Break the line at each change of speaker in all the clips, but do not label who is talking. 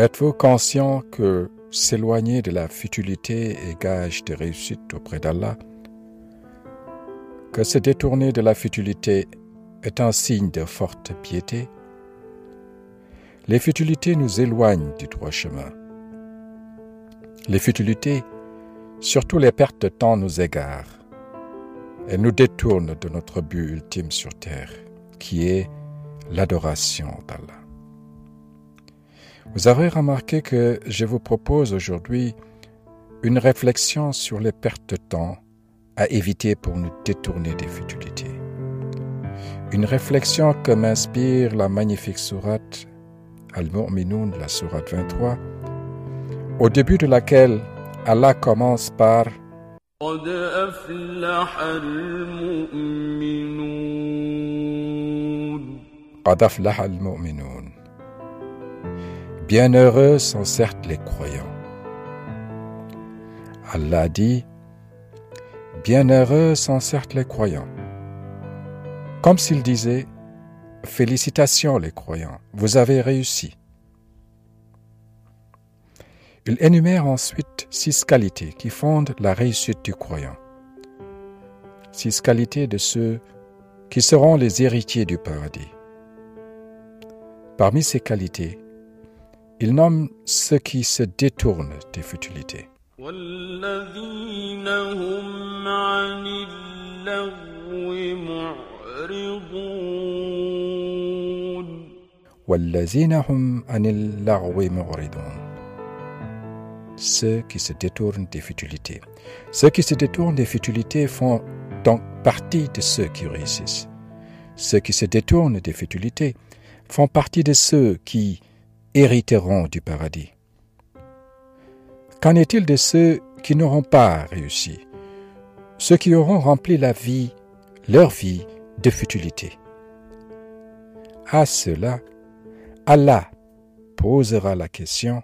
Êtes-vous conscient que s'éloigner de la futilité est gage de réussite auprès d'Allah? Que se détourner de la futilité est un signe de forte piété? Les futilités nous éloignent du droit chemin. Les futilités, surtout les pertes de temps, nous égarent et nous détournent de notre but ultime sur terre, qui est l'adoration d'Allah. Vous avez remarqué que je vous propose aujourd'hui une réflexion sur les pertes de temps à éviter pour nous détourner des futilités. Une réflexion que m'inspire la magnifique sourate Al-Mu'minun, la sourate 23, au début de laquelle Allah commence par Bienheureux sont certes les croyants. Allah dit Bienheureux sont certes les croyants. Comme s'il disait Félicitations les croyants, vous avez réussi. Il énumère ensuite six qualités qui fondent la réussite du croyant. Six qualités de ceux qui seront les héritiers du paradis. Parmi ces qualités, il nomme ceux qui se détournent des futilités. Ceux qui se détournent des futilités. Ceux qui se détournent des futilités font donc partie de ceux qui réussissent. Ceux qui se détournent des futilités font partie de ceux qui hériteront du paradis. Qu'en est-il de ceux qui n'auront pas réussi, ceux qui auront rempli la vie, leur vie de futilité. À cela, Allah posera la question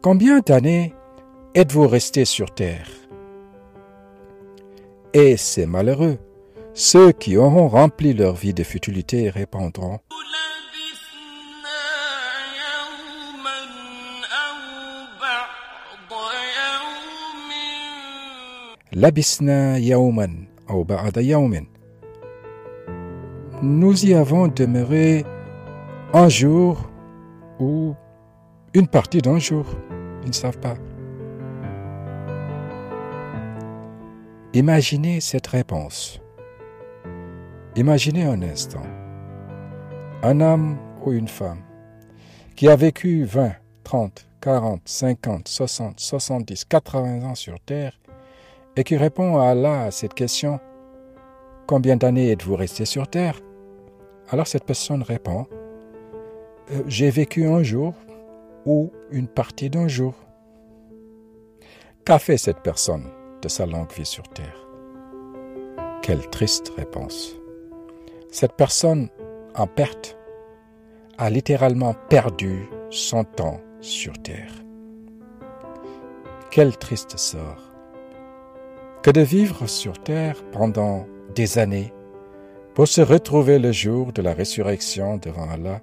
Combien d'années êtes-vous resté sur terre? Et ces malheureux, ceux qui auront rempli leur vie de futilité répondront. Labisna yawman ou ba'da yawmin. Nous y avons demeuré un jour ou une partie d'un jour. Ils ne savent pas. Imaginez cette réponse. Imaginez un instant. Un homme ou une femme qui a vécu 20, 30, 40, 50, 60, 70, 80 ans sur Terre et qui répond à Allah à cette question Combien d'années êtes-vous resté sur Terre? Alors cette personne répond j'ai vécu un jour ou une partie d'un jour. Qu'a fait cette personne de sa longue vie sur Terre? Quelle triste réponse. Cette personne en perte a littéralement perdu son temps sur Terre. Quel triste sort que de vivre sur Terre pendant des années pour se retrouver le jour de la résurrection devant Allah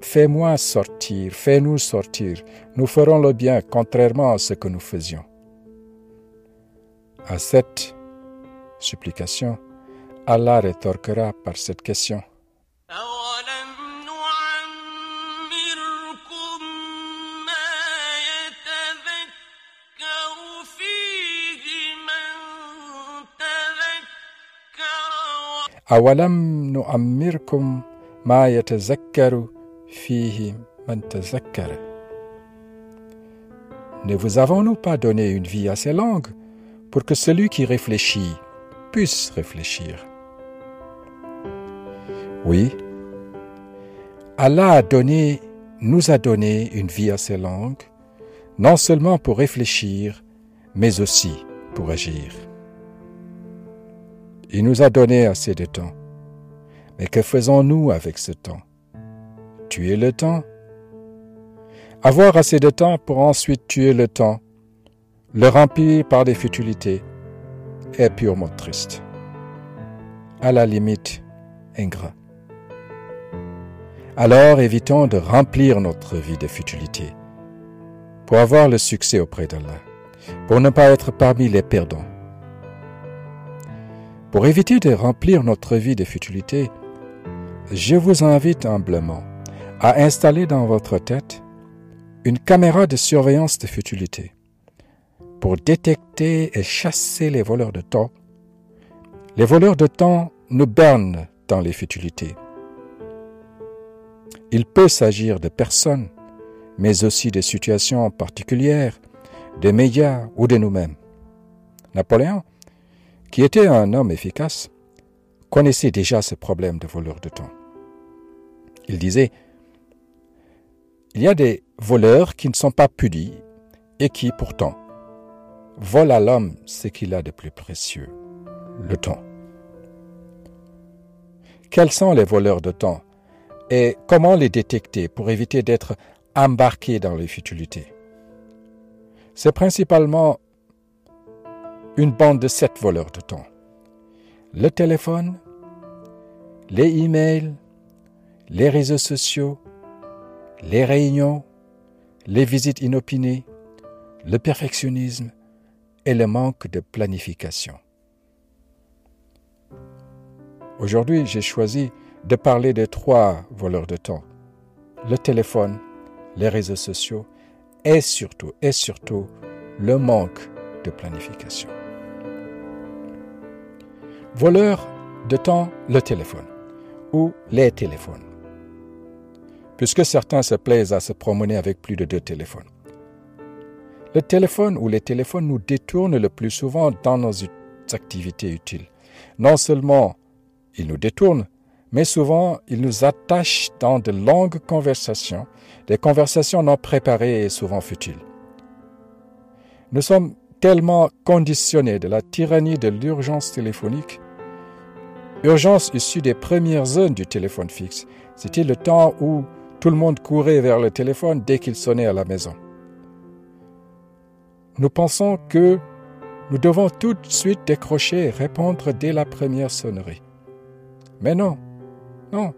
Fais-moi sortir, fais-nous sortir, nous ferons le bien contrairement à ce que nous faisions. À cette supplication, Allah rétorquera par cette question. أولم نؤمركم ما يتذكر ne vous avons-nous pas donné une vie assez longue pour que celui qui réfléchit puisse réfléchir? Oui, Allah a donné, nous a donné une vie assez longue, non seulement pour réfléchir, mais aussi pour agir. Il nous a donné assez de temps. Mais que faisons-nous avec ce temps? Tuer le temps Avoir assez de temps pour ensuite tuer le temps, le remplir par des futilités, est purement triste. À la limite, ingrat. Alors évitons de remplir notre vie de futilités pour avoir le succès auprès d'Allah, pour ne pas être parmi les perdants. Pour éviter de remplir notre vie de futilités, je vous invite humblement à installer dans votre tête une caméra de surveillance de futilité pour détecter et chasser les voleurs de temps. Les voleurs de temps nous bernent dans les futilités. Il peut s'agir de personnes, mais aussi de situations particulières, des médias ou de nous-mêmes. Napoléon, qui était un homme efficace, connaissait déjà ce problème de voleurs de temps. Il disait Il y a des voleurs qui ne sont pas punis et qui, pourtant, volent à l'homme ce qu'il a de plus précieux, le temps. Quels sont les voleurs de temps et comment les détecter pour éviter d'être embarqués dans les futilités? C'est principalement une bande de sept voleurs de temps. Le téléphone, les emails, les réseaux sociaux, les réunions, les visites inopinées, le perfectionnisme et le manque de planification. Aujourd'hui, j'ai choisi de parler de trois voleurs de temps. Le téléphone, les réseaux sociaux et surtout, et surtout, le manque de planification. Voleur de temps, le téléphone ou les téléphones puisque certains se plaisent à se promener avec plus de deux téléphones. Le téléphone ou les téléphones nous détournent le plus souvent dans nos activités utiles. Non seulement ils nous détournent, mais souvent ils nous attachent dans de longues conversations, des conversations non préparées et souvent futiles. Nous sommes tellement conditionnés de la tyrannie de l'urgence téléphonique, urgence issue des premières zones du téléphone fixe. C'était le temps où tout le monde courait vers le téléphone dès qu'il sonnait à la maison. Nous pensons que nous devons tout de suite décrocher et répondre dès la première sonnerie. Mais non, non,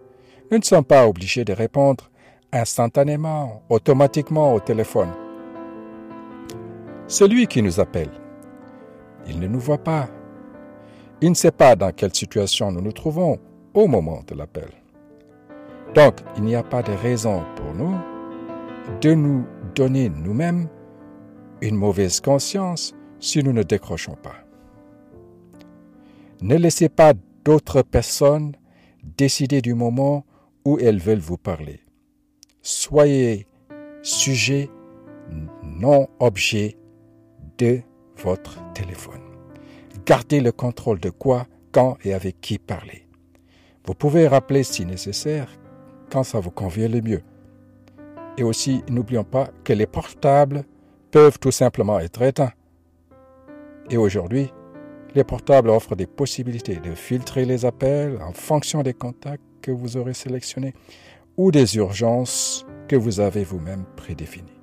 nous ne sommes pas obligés de répondre instantanément, automatiquement au téléphone. Celui qui nous appelle, il ne nous voit pas. Il ne sait pas dans quelle situation nous nous trouvons au moment de l'appel. Donc, il n'y a pas de raison pour nous de nous donner nous-mêmes une mauvaise conscience si nous ne décrochons pas. Ne laissez pas d'autres personnes décider du moment où elles veulent vous parler. Soyez sujet, non objet de votre téléphone. Gardez le contrôle de quoi, quand et avec qui parler. Vous pouvez rappeler si nécessaire quand ça vous convient le mieux. Et aussi, n'oublions pas que les portables peuvent tout simplement être éteints. Et aujourd'hui, les portables offrent des possibilités de filtrer les appels en fonction des contacts que vous aurez sélectionnés ou des urgences que vous avez vous-même prédéfinies.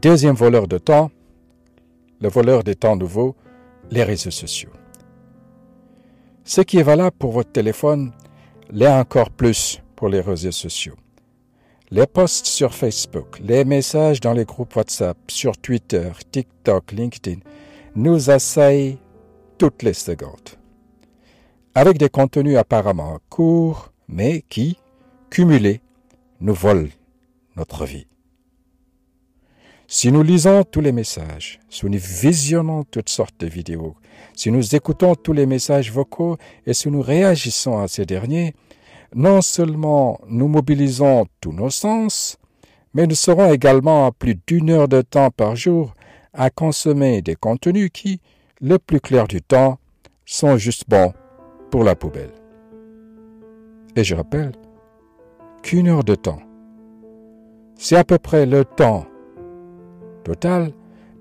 Deuxième voleur de temps, le voleur des temps nouveaux, les réseaux sociaux. Ce qui est valable pour votre téléphone l'est encore plus pour les réseaux sociaux. Les posts sur Facebook, les messages dans les groupes WhatsApp, sur Twitter, TikTok, LinkedIn nous assaillent toutes les secondes. Avec des contenus apparemment courts, mais qui, cumulés, nous volent notre vie. Si nous lisons tous les messages, si nous visionnons toutes sortes de vidéos, si nous écoutons tous les messages vocaux et si nous réagissons à ces derniers, non seulement nous mobilisons tous nos sens, mais nous serons également à plus d'une heure de temps par jour à consommer des contenus qui, le plus clair du temps, sont juste bons pour la poubelle. Et je rappelle qu'une heure de temps, c'est à peu près le temps total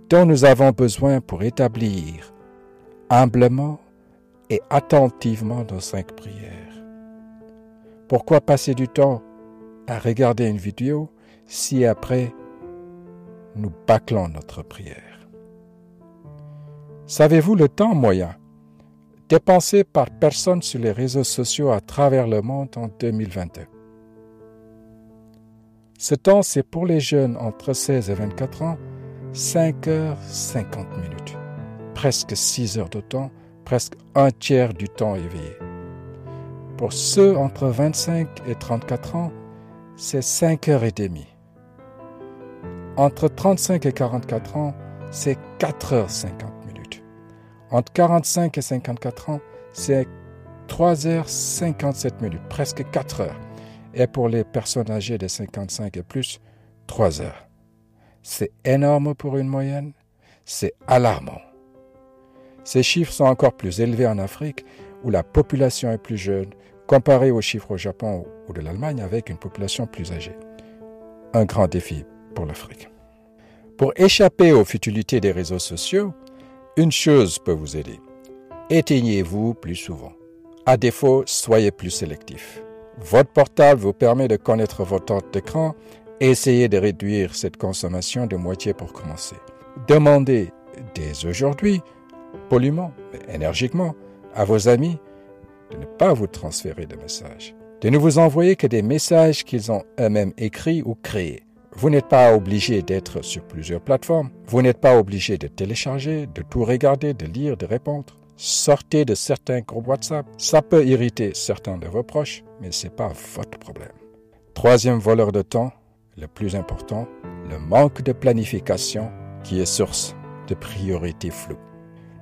dont nous avons besoin pour établir humblement et attentivement nos cinq prières. Pourquoi passer du temps à regarder une vidéo si après nous bâclons notre prière? Savez-vous le temps moyen dépensé par personne sur les réseaux sociaux à travers le monde en 2022 Ce temps, c'est pour les jeunes entre 16 et 24 ans 5 heures 50 minutes, presque 6 heures de temps, presque un tiers du temps éveillé. Pour ceux entre 25 et 34 ans, c'est 5 heures et demie. Entre 35 et 44 ans, c'est 4 heures 50 minutes. Entre 45 et 54 ans, c'est 3 heures 57 minutes, presque 4 heures. Et pour les personnes âgées de 55 et plus, 3 heures. C'est énorme pour une moyenne, c'est alarmant. Ces chiffres sont encore plus élevés en Afrique, où la population est plus jeune, comparé aux chiffres au Japon ou de l'Allemagne avec une population plus âgée. Un grand défi pour l'Afrique. Pour échapper aux futilités des réseaux sociaux, une chose peut vous aider. Éteignez-vous plus souvent. À défaut, soyez plus sélectif. Votre portable vous permet de connaître votre temps d'écran Essayez de réduire cette consommation de moitié pour commencer. Demandez dès aujourd'hui, poliment, mais énergiquement, à vos amis de ne pas vous transférer de messages, de ne vous envoyer que des messages qu'ils ont eux-mêmes écrits ou créés. Vous n'êtes pas obligé d'être sur plusieurs plateformes. Vous n'êtes pas obligé de télécharger, de tout regarder, de lire, de répondre. Sortez de certains groupes WhatsApp. Ça peut irriter certains de vos proches, mais ce n'est pas votre problème. Troisième voleur de temps, le plus important, le manque de planification qui est source de priorités floues.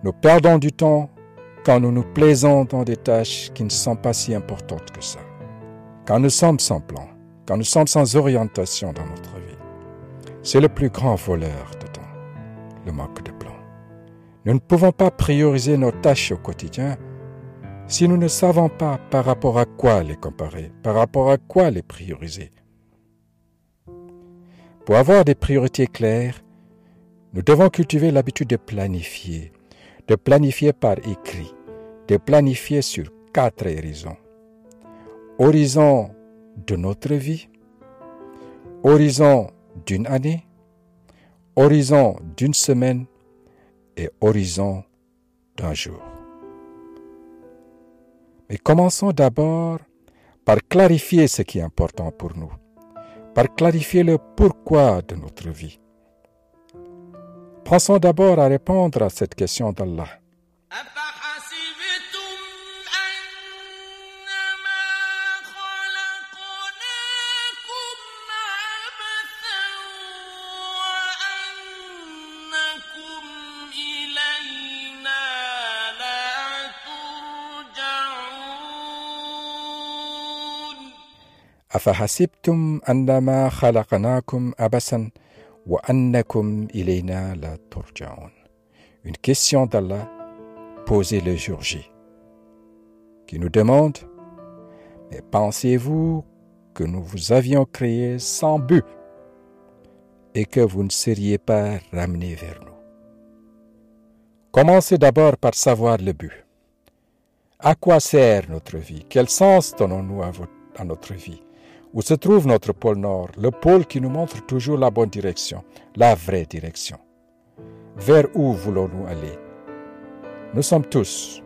Nous perdons du temps quand nous nous plaisons dans des tâches qui ne sont pas si importantes que ça. Quand nous sommes sans plan, quand nous sommes sans orientation dans notre vie. C'est le plus grand voleur de temps, le manque de plan. Nous ne pouvons pas prioriser nos tâches au quotidien si nous ne savons pas par rapport à quoi les comparer, par rapport à quoi les prioriser, pour avoir des priorités claires, nous devons cultiver l'habitude de planifier, de planifier par écrit, de planifier sur quatre horizons. Horizon de notre vie, horizon d'une année, horizon d'une semaine et horizon d'un jour. Mais commençons d'abord par clarifier ce qui est important pour nous par clarifier le pourquoi de notre vie. Pensons d'abord à répondre à cette question d'Allah. أفحسبتم أنما خلقناكم أبسا une question d'Allah posée le jour J, qui nous demande Mais pensez-vous que nous vous avions créé sans but et que vous ne seriez pas ramenés vers nous? Commencez d'abord par savoir le but. À quoi sert notre vie? Quel sens donnons-nous à notre vie? Où se trouve notre pôle Nord, le pôle qui nous montre toujours la bonne direction, la vraie direction. Vers où voulons-nous aller? Nous sommes tous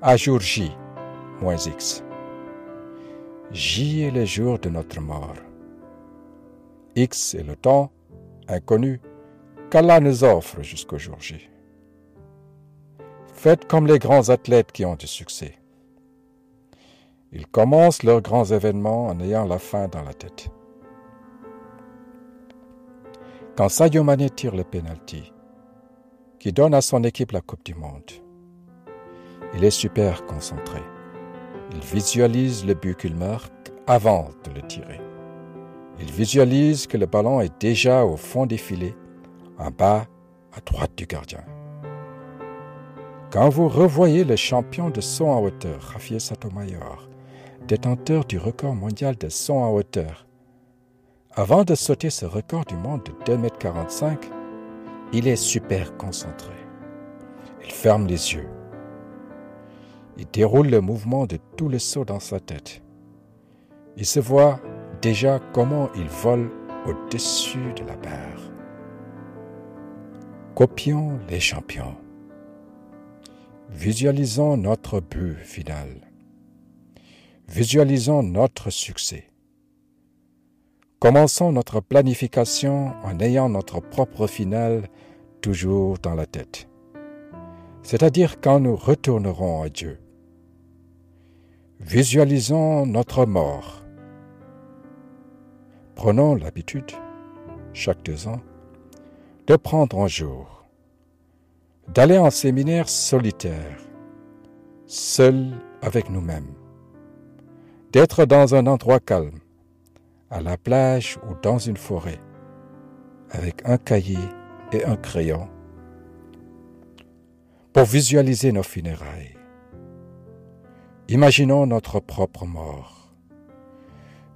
à jour J moins X. J est le jour de notre mort. X est le temps inconnu qu'Allah nous offre jusqu'au jour J. Faites comme les grands athlètes qui ont du succès. Ils commencent leurs grands événements en ayant la fin dans la tête. Quand Sadio Mane tire le penalty, qui donne à son équipe la Coupe du Monde, il est super concentré. Il visualise le but qu'il marque avant de le tirer. Il visualise que le ballon est déjà au fond des filets, en bas à droite du gardien. Quand vous revoyez le champion de saut en hauteur, Rafael Satomayor, détenteur du record mondial de saut en hauteur, avant de sauter ce record du monde de 2,45 m, il est super concentré. Il ferme les yeux. Il déroule le mouvement de tout le saut dans sa tête. Il se voit déjà comment il vole au-dessus de la barre. Copions les champions. Visualisons notre but final. Visualisons notre succès. Commençons notre planification en ayant notre propre final toujours dans la tête, c'est-à-dire quand nous retournerons à Dieu. Visualisons notre mort. Prenons l'habitude, chaque deux ans, de prendre un jour, d'aller en séminaire solitaire, seul avec nous-mêmes, d'être dans un endroit calme, à la plage ou dans une forêt, avec un cahier et un crayon, pour visualiser nos funérailles. Imaginons notre propre mort.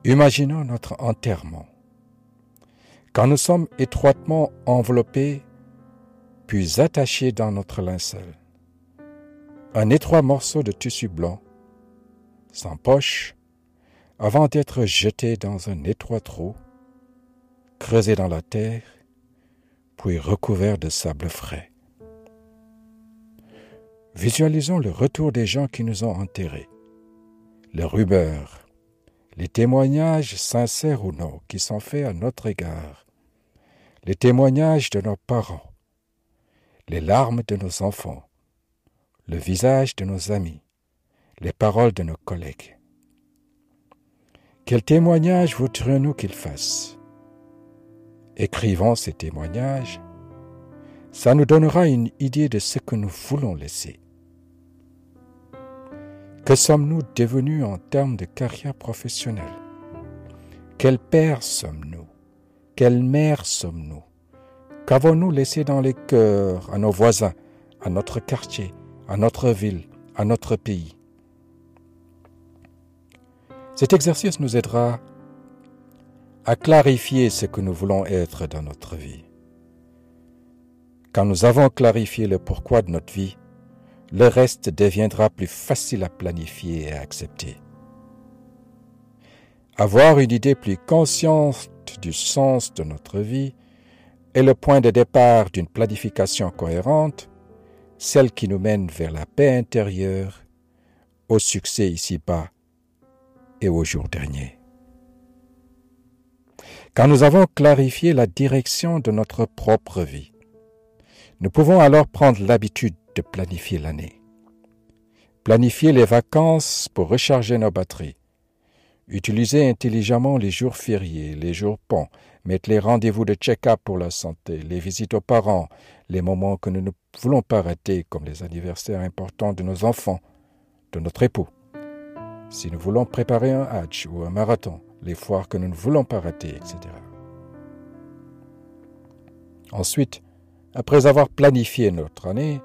Imaginons notre enterrement. Quand nous sommes étroitement enveloppés, puis attachés dans notre linceul, un étroit morceau de tissu blanc, sans poche, avant d'être jeté dans un étroit trou, creusé dans la terre, puis recouvert de sable frais. Visualisons le retour des gens qui nous ont enterrés, les rumeurs, les témoignages sincères ou non qui sont faits à notre égard, les témoignages de nos parents, les larmes de nos enfants, le visage de nos amis, les paroles de nos collègues. Quel témoignage voudrions-nous qu'il fasse? Écrivons ces témoignages. Ça nous donnera une idée de ce que nous voulons laisser. Que sommes-nous devenus en termes de carrière professionnelle? Quel père sommes-nous? Quelle mère sommes-nous? Qu'avons-nous laissé dans les cœurs à nos voisins, à notre quartier, à notre ville, à notre pays? Cet exercice nous aidera à clarifier ce que nous voulons être dans notre vie. Quand nous avons clarifié le pourquoi de notre vie, le reste deviendra plus facile à planifier et à accepter. Avoir une idée plus consciente du sens de notre vie est le point de départ d'une planification cohérente, celle qui nous mène vers la paix intérieure, au succès ici-bas et au jour dernier. Quand nous avons clarifié la direction de notre propre vie, nous pouvons alors prendre l'habitude de planifier l'année. Planifier les vacances pour recharger nos batteries. Utiliser intelligemment les jours fériés, les jours ponts, mettre les rendez-vous de check-up pour la santé, les visites aux parents, les moments que nous ne voulons pas rater, comme les anniversaires importants de nos enfants, de notre époux si nous voulons préparer un hatch ou un marathon, les foires que nous ne voulons pas rater, etc. Ensuite, après avoir planifié notre année,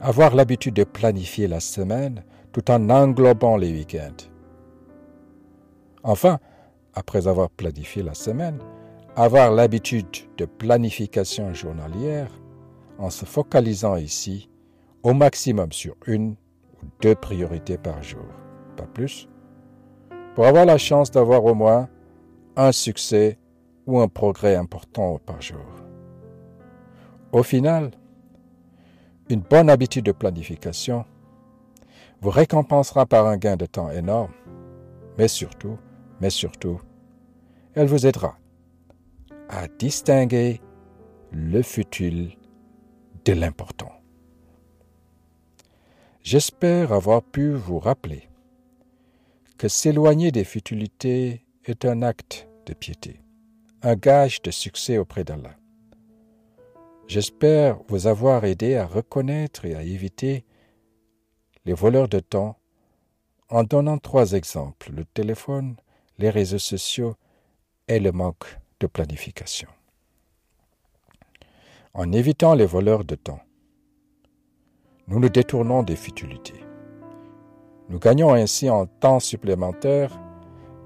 avoir l'habitude de planifier la semaine tout en englobant les week-ends. Enfin, après avoir planifié la semaine, avoir l'habitude de planification journalière en se focalisant ici au maximum sur une ou deux priorités par jour plus, pour avoir la chance d'avoir au moins un succès ou un progrès important par jour. Au final, une bonne habitude de planification vous récompensera par un gain de temps énorme, mais surtout, mais surtout, elle vous aidera à distinguer le futile de l'important. J'espère avoir pu vous rappeler que s'éloigner des futilités est un acte de piété, un gage de succès auprès d'Allah. J'espère vous avoir aidé à reconnaître et à éviter les voleurs de temps en donnant trois exemples, le téléphone, les réseaux sociaux est le manque de planification. En évitant les voleurs de temps, nous nous détournons des futilités. Nous gagnons ainsi en temps supplémentaire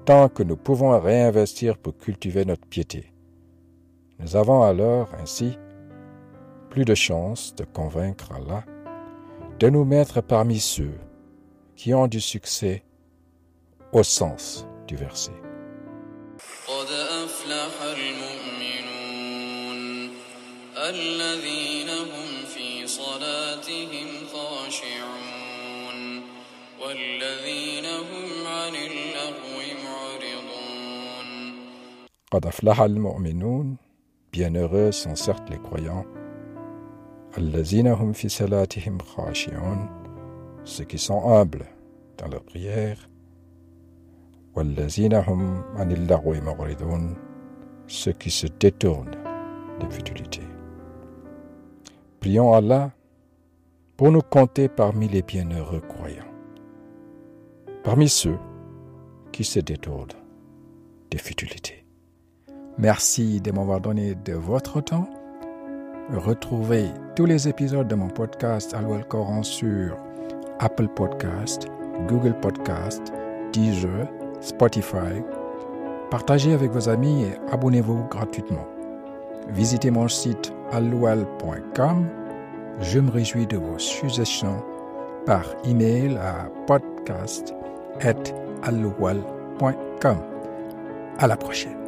tant que nous pouvons réinvestir pour cultiver notre piété. Nous avons alors ainsi plus de chances de convaincre Allah de nous mettre parmi ceux qui ont du succès au sens du verset. Bienheureux sont certes les croyants. Ceux qui sont humbles dans leur prière. Ceux qui se détournent des futilités. Prions Allah pour nous compter parmi les bienheureux croyants, parmi ceux qui se détournent des futilités. Merci de m'avoir donné de votre temps. Retrouvez tous les épisodes de mon podcast Allo Coran sur Apple Podcast, Google Podcast, Deezer, Spotify. Partagez avec vos amis et abonnez-vous gratuitement. Visitez mon site aloual.com. Je me réjouis de vos suggestions par email à podcast.aloual.com. À la prochaine.